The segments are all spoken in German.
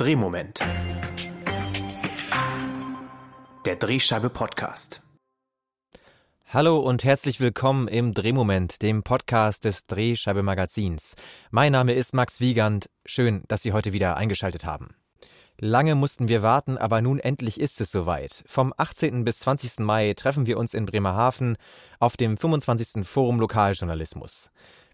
Drehmoment. Der Drehscheibe Podcast. Hallo und herzlich willkommen im Drehmoment, dem Podcast des Drehscheibe Magazins. Mein Name ist Max Wiegand. Schön, dass Sie heute wieder eingeschaltet haben. Lange mussten wir warten, aber nun endlich ist es soweit. Vom 18. bis 20. Mai treffen wir uns in Bremerhaven auf dem 25. Forum Lokaljournalismus.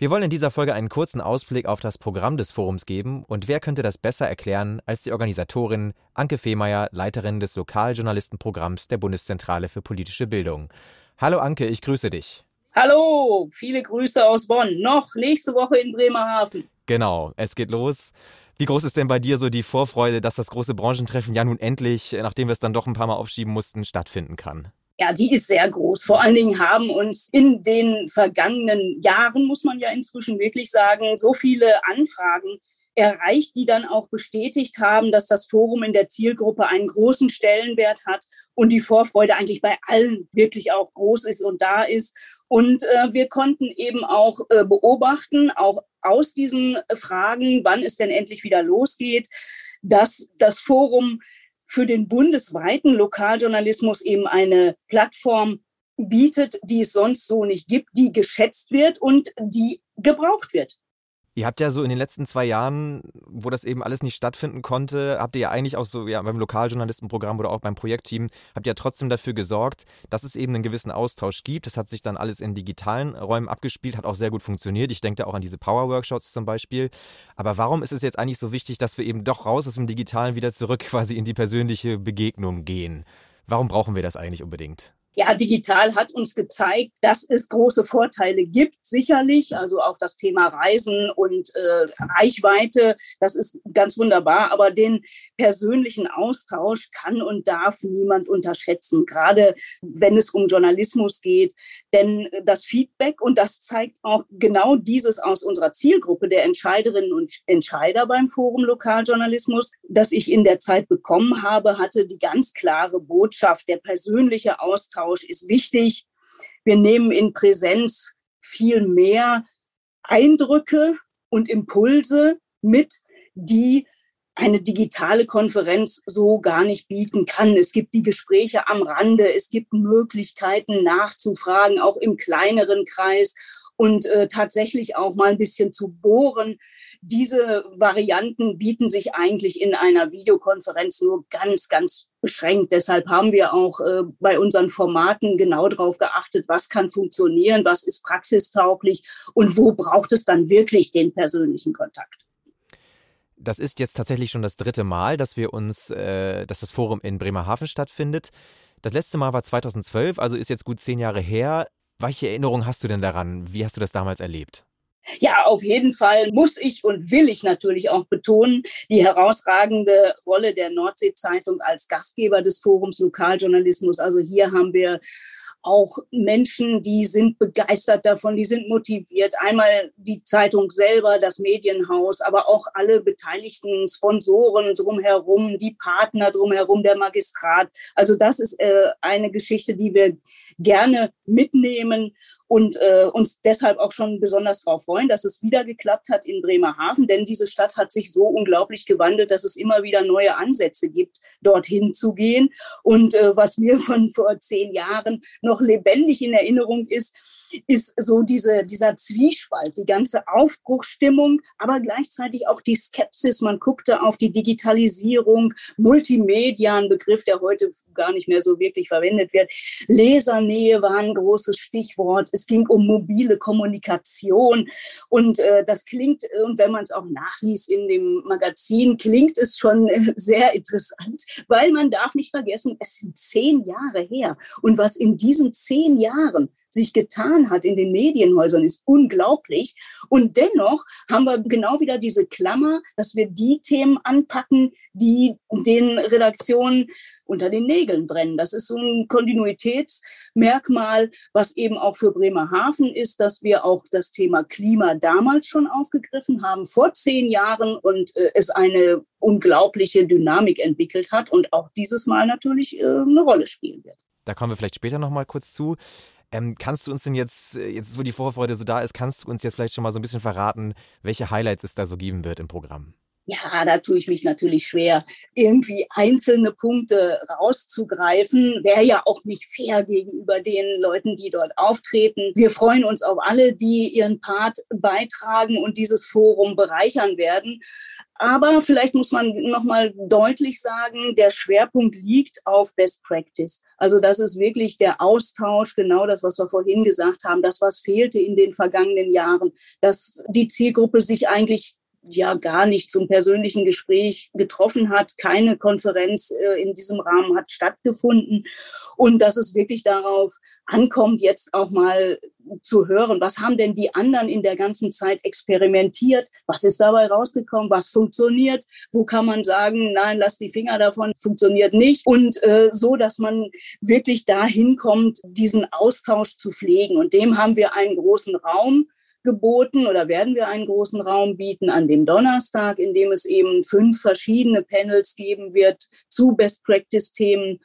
Wir wollen in dieser Folge einen kurzen Ausblick auf das Programm des Forums geben und wer könnte das besser erklären als die Organisatorin Anke Fehmeier, Leiterin des Lokaljournalistenprogramms der Bundeszentrale für politische Bildung. Hallo Anke, ich grüße dich. Hallo, viele Grüße aus Bonn. Noch nächste Woche in Bremerhaven. Genau, es geht los. Wie groß ist denn bei dir so die Vorfreude, dass das große Branchentreffen ja nun endlich, nachdem wir es dann doch ein paar Mal aufschieben mussten, stattfinden kann? Ja, die ist sehr groß. Vor allen Dingen haben uns in den vergangenen Jahren, muss man ja inzwischen wirklich sagen, so viele Anfragen erreicht, die dann auch bestätigt haben, dass das Forum in der Zielgruppe einen großen Stellenwert hat und die Vorfreude eigentlich bei allen wirklich auch groß ist und da ist. Und äh, wir konnten eben auch äh, beobachten, auch aus diesen Fragen, wann es denn endlich wieder losgeht, dass das Forum für den bundesweiten Lokaljournalismus eben eine Plattform bietet, die es sonst so nicht gibt, die geschätzt wird und die gebraucht wird. Ihr habt ja so in den letzten zwei Jahren, wo das eben alles nicht stattfinden konnte, habt ihr ja eigentlich auch so ja, beim Lokaljournalistenprogramm oder auch beim Projektteam, habt ihr ja trotzdem dafür gesorgt, dass es eben einen gewissen Austausch gibt. Das hat sich dann alles in digitalen Räumen abgespielt, hat auch sehr gut funktioniert. Ich denke da auch an diese Power-Workshops zum Beispiel. Aber warum ist es jetzt eigentlich so wichtig, dass wir eben doch raus aus dem Digitalen wieder zurück quasi in die persönliche Begegnung gehen? Warum brauchen wir das eigentlich unbedingt? Ja, digital hat uns gezeigt, dass es große Vorteile gibt, sicherlich. Also auch das Thema Reisen und äh, Reichweite, das ist ganz wunderbar. Aber den persönlichen Austausch kann und darf niemand unterschätzen, gerade wenn es um Journalismus geht. Denn das Feedback, und das zeigt auch genau dieses aus unserer Zielgruppe der Entscheiderinnen und Entscheider beim Forum Lokaljournalismus, das ich in der Zeit bekommen habe, hatte die ganz klare Botschaft, der persönliche Austausch Austausch ist wichtig. Wir nehmen in Präsenz viel mehr Eindrücke und Impulse mit, die eine digitale Konferenz so gar nicht bieten kann. Es gibt die Gespräche am Rande, es gibt Möglichkeiten nachzufragen, auch im kleineren Kreis und äh, tatsächlich auch mal ein bisschen zu bohren. Diese Varianten bieten sich eigentlich in einer Videokonferenz nur ganz, ganz beschränkt. Deshalb haben wir auch äh, bei unseren Formaten genau darauf geachtet, was kann funktionieren, was ist praxistauglich und wo braucht es dann wirklich den persönlichen Kontakt. Das ist jetzt tatsächlich schon das dritte Mal, dass wir uns, äh, dass das Forum in Bremerhaven stattfindet. Das letzte Mal war 2012, also ist jetzt gut zehn Jahre her. Welche Erinnerungen hast du denn daran? Wie hast du das damals erlebt? Ja, auf jeden Fall muss ich und will ich natürlich auch betonen, die herausragende Rolle der Nordsee-Zeitung als Gastgeber des Forums Lokaljournalismus. Also hier haben wir auch Menschen, die sind begeistert davon, die sind motiviert. Einmal die Zeitung selber, das Medienhaus, aber auch alle beteiligten Sponsoren drumherum, die Partner drumherum, der Magistrat. Also das ist äh, eine Geschichte, die wir gerne mitnehmen und äh, uns deshalb auch schon besonders darauf freuen, dass es wieder geklappt hat in Bremerhaven, denn diese Stadt hat sich so unglaublich gewandelt, dass es immer wieder neue Ansätze gibt, dorthin zu gehen. Und äh, was mir von vor zehn Jahren noch lebendig in Erinnerung ist, ist so diese, dieser Zwiespalt, die ganze Aufbruchsstimmung, aber gleichzeitig auch die Skepsis. Man guckte auf die Digitalisierung, Multimedia, ein Begriff, der heute gar nicht mehr so wirklich verwendet wird. Lesernähe war ein großes Stichwort es ging um mobile Kommunikation und äh, das klingt, und wenn man es auch nachliest in dem Magazin, klingt es schon äh, sehr interessant, weil man darf nicht vergessen, es sind zehn Jahre her und was in diesen zehn Jahren sich getan hat in den Medienhäusern, ist unglaublich. Und dennoch haben wir genau wieder diese Klammer, dass wir die Themen anpacken, die den Redaktionen unter den Nägeln brennen. Das ist so ein Kontinuitätsmerkmal, was eben auch für Bremerhaven ist, dass wir auch das Thema Klima damals schon aufgegriffen haben, vor zehn Jahren, und äh, es eine unglaubliche Dynamik entwickelt hat und auch dieses Mal natürlich äh, eine Rolle spielen wird. Da kommen wir vielleicht später noch mal kurz zu. Ähm, kannst du uns denn jetzt, äh, jetzt wo die Vorfreude so da ist, kannst du uns jetzt vielleicht schon mal so ein bisschen verraten, welche Highlights es da so geben wird im Programm? Ja, da tue ich mich natürlich schwer, irgendwie einzelne Punkte rauszugreifen. Wäre ja auch nicht fair gegenüber den Leuten, die dort auftreten. Wir freuen uns auf alle, die ihren Part beitragen und dieses Forum bereichern werden. Aber vielleicht muss man nochmal deutlich sagen, der Schwerpunkt liegt auf Best Practice. Also das ist wirklich der Austausch, genau das, was wir vorhin gesagt haben, das, was fehlte in den vergangenen Jahren, dass die Zielgruppe sich eigentlich ja gar nicht zum persönlichen Gespräch getroffen hat. Keine Konferenz äh, in diesem Rahmen hat stattgefunden. Und dass es wirklich darauf ankommt, jetzt auch mal zu hören, was haben denn die anderen in der ganzen Zeit experimentiert? Was ist dabei rausgekommen? Was funktioniert? Wo kann man sagen, nein, lass die Finger davon, funktioniert nicht? Und äh, so, dass man wirklich dahin kommt, diesen Austausch zu pflegen. Und dem haben wir einen großen Raum geboten oder werden wir einen großen Raum bieten an dem Donnerstag, in dem es eben fünf verschiedene Panels geben wird zu Best Practice Themen,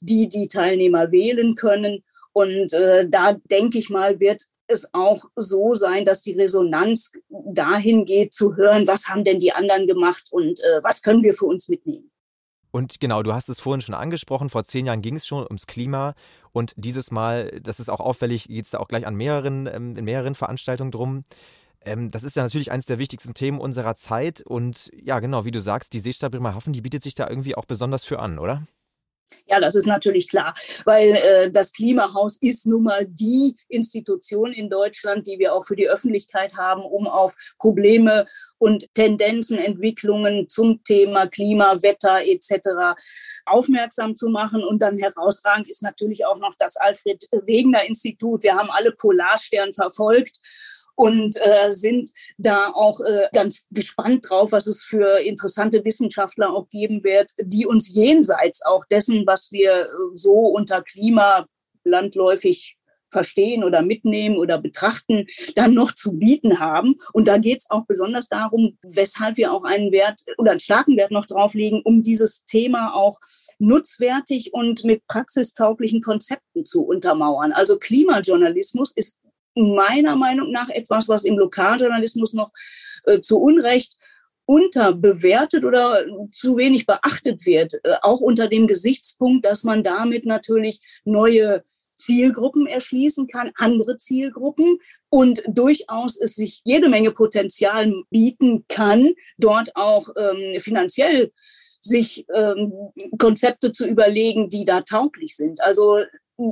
die die Teilnehmer wählen können. Und äh, da denke ich mal, wird es auch so sein, dass die Resonanz dahin geht zu hören, was haben denn die anderen gemacht und äh, was können wir für uns mitnehmen. Und genau, du hast es vorhin schon angesprochen, vor zehn Jahren ging es schon ums Klima und dieses Mal, das ist auch auffällig, geht es da auch gleich an mehreren, ähm, in mehreren Veranstaltungen drum. Ähm, das ist ja natürlich eines der wichtigsten Themen unserer Zeit und ja, genau, wie du sagst, die Seestadt Bremerhaven, die bietet sich da irgendwie auch besonders für an, oder? Ja, das ist natürlich klar, weil äh, das Klimahaus ist nun mal die Institution in Deutschland, die wir auch für die Öffentlichkeit haben, um auf Probleme und Tendenzen, Entwicklungen zum Thema Klima, Wetter etc. aufmerksam zu machen. Und dann herausragend ist natürlich auch noch das Alfred Wegener Institut. Wir haben alle Polarstern verfolgt und äh, sind da auch äh, ganz gespannt drauf, was es für interessante Wissenschaftler auch geben wird, die uns jenseits auch dessen, was wir äh, so unter Klima landläufig verstehen oder mitnehmen oder betrachten, dann noch zu bieten haben. Und da geht es auch besonders darum, weshalb wir auch einen Wert oder einen starken Wert noch drauflegen, um dieses Thema auch nutzwertig und mit praxistauglichen Konzepten zu untermauern. Also Klimajournalismus ist meiner Meinung nach etwas, was im Lokaljournalismus noch äh, zu Unrecht unterbewertet oder zu wenig beachtet wird, äh, auch unter dem Gesichtspunkt, dass man damit natürlich neue Zielgruppen erschließen kann, andere Zielgruppen und durchaus es sich jede Menge Potenzial bieten kann, dort auch ähm, finanziell sich ähm, Konzepte zu überlegen, die da tauglich sind. Also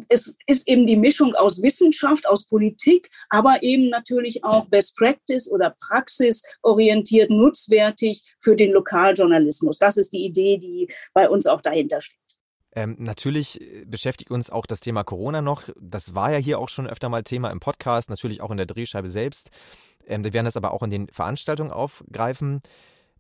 es ist eben die Mischung aus Wissenschaft, aus Politik, aber eben natürlich auch Best Practice oder praxisorientiert, nutzwertig für den Lokaljournalismus. Das ist die Idee, die bei uns auch dahinter steht. Ähm, natürlich beschäftigt uns auch das Thema Corona noch. Das war ja hier auch schon öfter mal Thema im Podcast, natürlich auch in der Drehscheibe selbst. Ähm, wir werden das aber auch in den Veranstaltungen aufgreifen.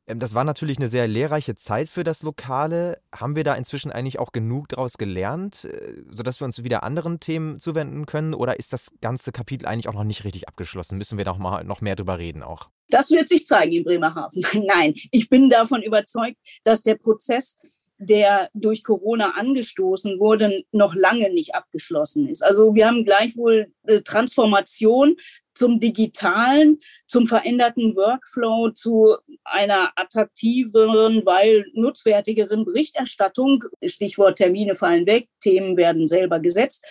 Ähm, das war natürlich eine sehr lehrreiche Zeit für das Lokale. Haben wir da inzwischen eigentlich auch genug daraus gelernt, äh, sodass wir uns wieder anderen Themen zuwenden können? Oder ist das ganze Kapitel eigentlich auch noch nicht richtig abgeschlossen? Müssen wir noch mal noch mehr drüber reden auch? Das wird sich zeigen in Bremerhaven. Nein, ich bin davon überzeugt, dass der Prozess der durch Corona angestoßen wurde, noch lange nicht abgeschlossen ist. Also wir haben gleichwohl äh, Transformation zum digitalen, zum veränderten Workflow, zu einer attraktiveren, weil nutzwertigeren Berichterstattung, Stichwort Termine fallen weg, Themen werden selber gesetzt,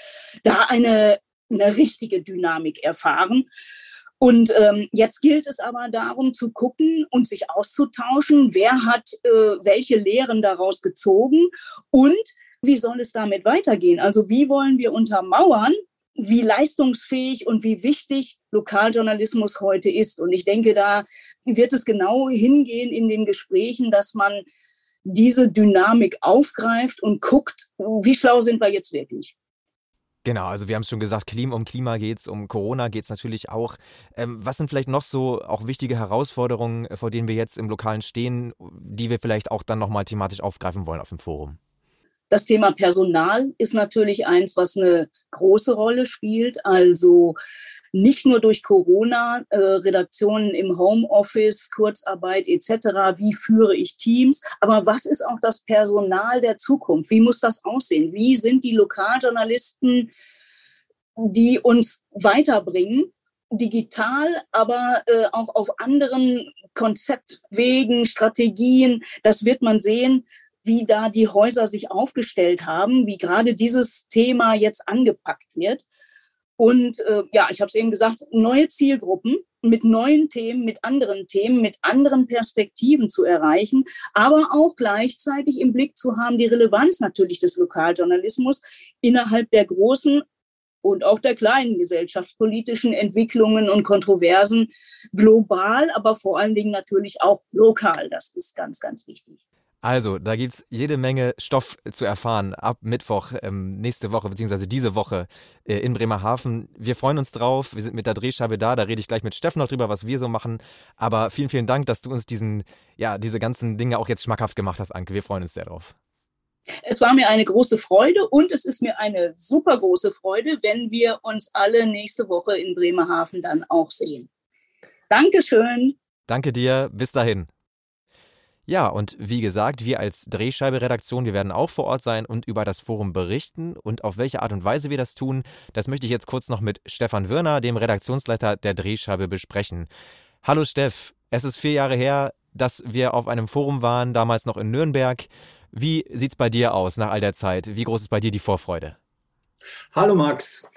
da eine, eine richtige Dynamik erfahren. Und ähm, jetzt gilt es aber darum zu gucken und sich auszutauschen, wer hat äh, welche Lehren daraus gezogen und wie soll es damit weitergehen? Also wie wollen wir untermauern, wie leistungsfähig und wie wichtig Lokaljournalismus heute ist. Und ich denke, da wird es genau hingehen in den Gesprächen, dass man diese Dynamik aufgreift und guckt, wie schlau sind wir jetzt wirklich. Genau, also wir haben es schon gesagt, Klima, um Klima geht es, um Corona geht es natürlich auch. Ähm, was sind vielleicht noch so auch wichtige Herausforderungen, vor denen wir jetzt im Lokalen stehen, die wir vielleicht auch dann nochmal thematisch aufgreifen wollen auf dem Forum? Das Thema Personal ist natürlich eins, was eine große Rolle spielt. Also nicht nur durch Corona, äh, Redaktionen im Homeoffice, Kurzarbeit etc. Wie führe ich Teams? Aber was ist auch das Personal der Zukunft? Wie muss das aussehen? Wie sind die Lokaljournalisten, die uns weiterbringen? digital, aber äh, auch auf anderen Konzeptwegen, Strategien. Das wird man sehen, wie da die Häuser sich aufgestellt haben, wie gerade dieses Thema jetzt angepackt wird. Und äh, ja, ich habe es eben gesagt, neue Zielgruppen mit neuen Themen, mit anderen Themen, mit anderen Perspektiven zu erreichen, aber auch gleichzeitig im Blick zu haben, die Relevanz natürlich des Lokaljournalismus innerhalb der großen und auch der kleinen gesellschaftspolitischen Entwicklungen und Kontroversen global, aber vor allen Dingen natürlich auch lokal. Das ist ganz, ganz wichtig. Also, da gibt es jede Menge Stoff zu erfahren ab Mittwoch ähm, nächste Woche, beziehungsweise diese Woche äh, in Bremerhaven. Wir freuen uns drauf. Wir sind mit der Drehscheibe da. Da rede ich gleich mit Steffen noch drüber, was wir so machen. Aber vielen, vielen Dank, dass du uns diesen, ja, diese ganzen Dinge auch jetzt schmackhaft gemacht hast, Anke. Wir freuen uns sehr drauf. Es war mir eine große Freude und es ist mir eine super große Freude, wenn wir uns alle nächste Woche in Bremerhaven dann auch sehen. Dankeschön. Danke dir. Bis dahin. Ja, und wie gesagt, wir als Drehscheibe-Redaktion, wir werden auch vor Ort sein und über das Forum berichten. Und auf welche Art und Weise wir das tun, das möchte ich jetzt kurz noch mit Stefan Würner, dem Redaktionsleiter der Drehscheibe, besprechen. Hallo Steff, es ist vier Jahre her, dass wir auf einem Forum waren, damals noch in Nürnberg. Wie sieht's bei dir aus nach all der Zeit? Wie groß ist bei dir die Vorfreude? Hallo Max.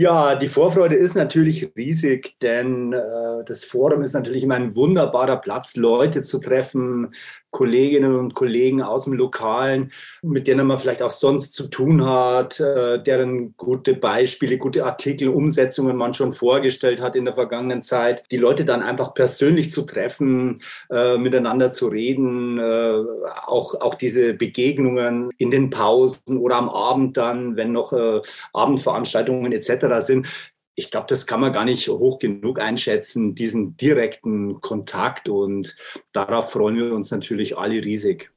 Ja, die Vorfreude ist natürlich riesig, denn äh, das Forum ist natürlich immer ein wunderbarer Platz, Leute zu treffen, Kolleginnen und Kollegen aus dem Lokalen, mit denen man vielleicht auch sonst zu tun hat, äh, deren gute Beispiele, gute Artikel, Umsetzungen man schon vorgestellt hat in der vergangenen Zeit, die Leute dann einfach persönlich zu treffen, äh, miteinander zu reden, äh, auch, auch diese Begegnungen in den Pausen oder am Abend dann, wenn noch Abendveranstaltungen etc. sind, ich glaube, das kann man gar nicht hoch genug einschätzen, diesen direkten Kontakt. Und darauf freuen wir uns natürlich alle riesig.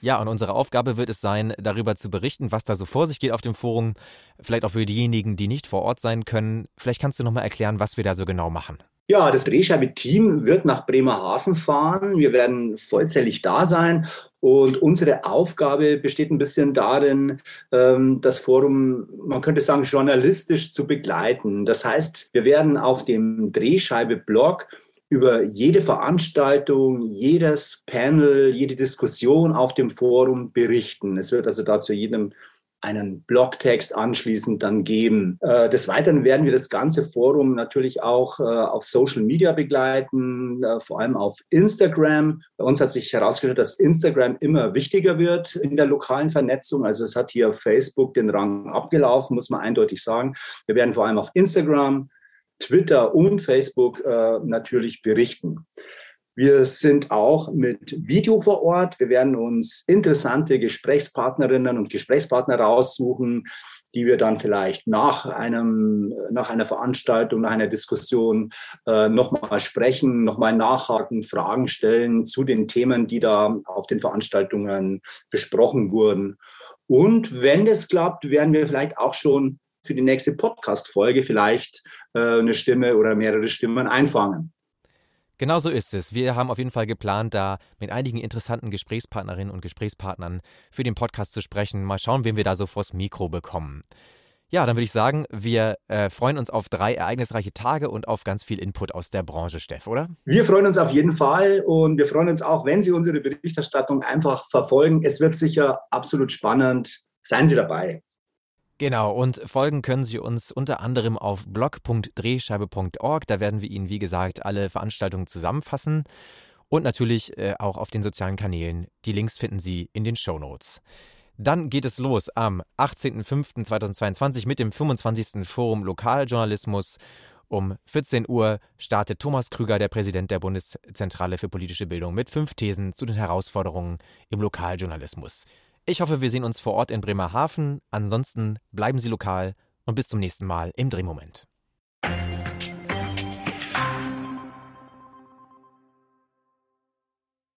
Ja, und unsere Aufgabe wird es sein, darüber zu berichten, was da so vor sich geht auf dem Forum. Vielleicht auch für diejenigen, die nicht vor Ort sein können. Vielleicht kannst du noch mal erklären, was wir da so genau machen. Ja, das Drehscheibe-Team wird nach Bremerhaven fahren. Wir werden vollzählig da sein. Und unsere Aufgabe besteht ein bisschen darin, ähm, das Forum, man könnte sagen, journalistisch zu begleiten. Das heißt, wir werden auf dem Drehscheibe-Blog über jede Veranstaltung, jedes Panel, jede Diskussion auf dem Forum berichten. Es wird also da zu jedem einen Blogtext anschließend dann geben. Äh, des Weiteren werden wir das ganze Forum natürlich auch äh, auf Social Media begleiten, äh, vor allem auf Instagram. Bei uns hat sich herausgestellt, dass Instagram immer wichtiger wird in der lokalen Vernetzung. Also es hat hier Facebook den Rang abgelaufen, muss man eindeutig sagen. Wir werden vor allem auf Instagram, Twitter und Facebook natürlich berichten. Wir sind auch mit Video vor Ort. Wir werden uns interessante Gesprächspartnerinnen und Gesprächspartner raussuchen, die wir dann vielleicht nach, einem, nach einer Veranstaltung, nach einer Diskussion äh, nochmal sprechen, nochmal nachhaken, Fragen stellen zu den Themen, die da auf den Veranstaltungen besprochen wurden. Und wenn das klappt, werden wir vielleicht auch schon für die nächste Podcast-Folge vielleicht äh, eine Stimme oder mehrere Stimmen einfangen. Genau so ist es. Wir haben auf jeden Fall geplant, da mit einigen interessanten Gesprächspartnerinnen und Gesprächspartnern für den Podcast zu sprechen. Mal schauen, wen wir da so vors Mikro bekommen. Ja, dann würde ich sagen, wir äh, freuen uns auf drei ereignisreiche Tage und auf ganz viel Input aus der Branche, Steff, oder? Wir freuen uns auf jeden Fall und wir freuen uns auch, wenn Sie unsere Berichterstattung einfach verfolgen. Es wird sicher absolut spannend. Seien Sie dabei. Genau, und folgen können Sie uns unter anderem auf blog.drehscheibe.org. Da werden wir Ihnen, wie gesagt, alle Veranstaltungen zusammenfassen. Und natürlich äh, auch auf den sozialen Kanälen. Die Links finden Sie in den Show Notes. Dann geht es los am 18.05.2022 mit dem 25. Forum Lokaljournalismus. Um 14 Uhr startet Thomas Krüger, der Präsident der Bundeszentrale für politische Bildung, mit fünf Thesen zu den Herausforderungen im Lokaljournalismus. Ich hoffe, wir sehen uns vor Ort in Bremerhaven. Ansonsten bleiben Sie lokal und bis zum nächsten Mal im Drehmoment.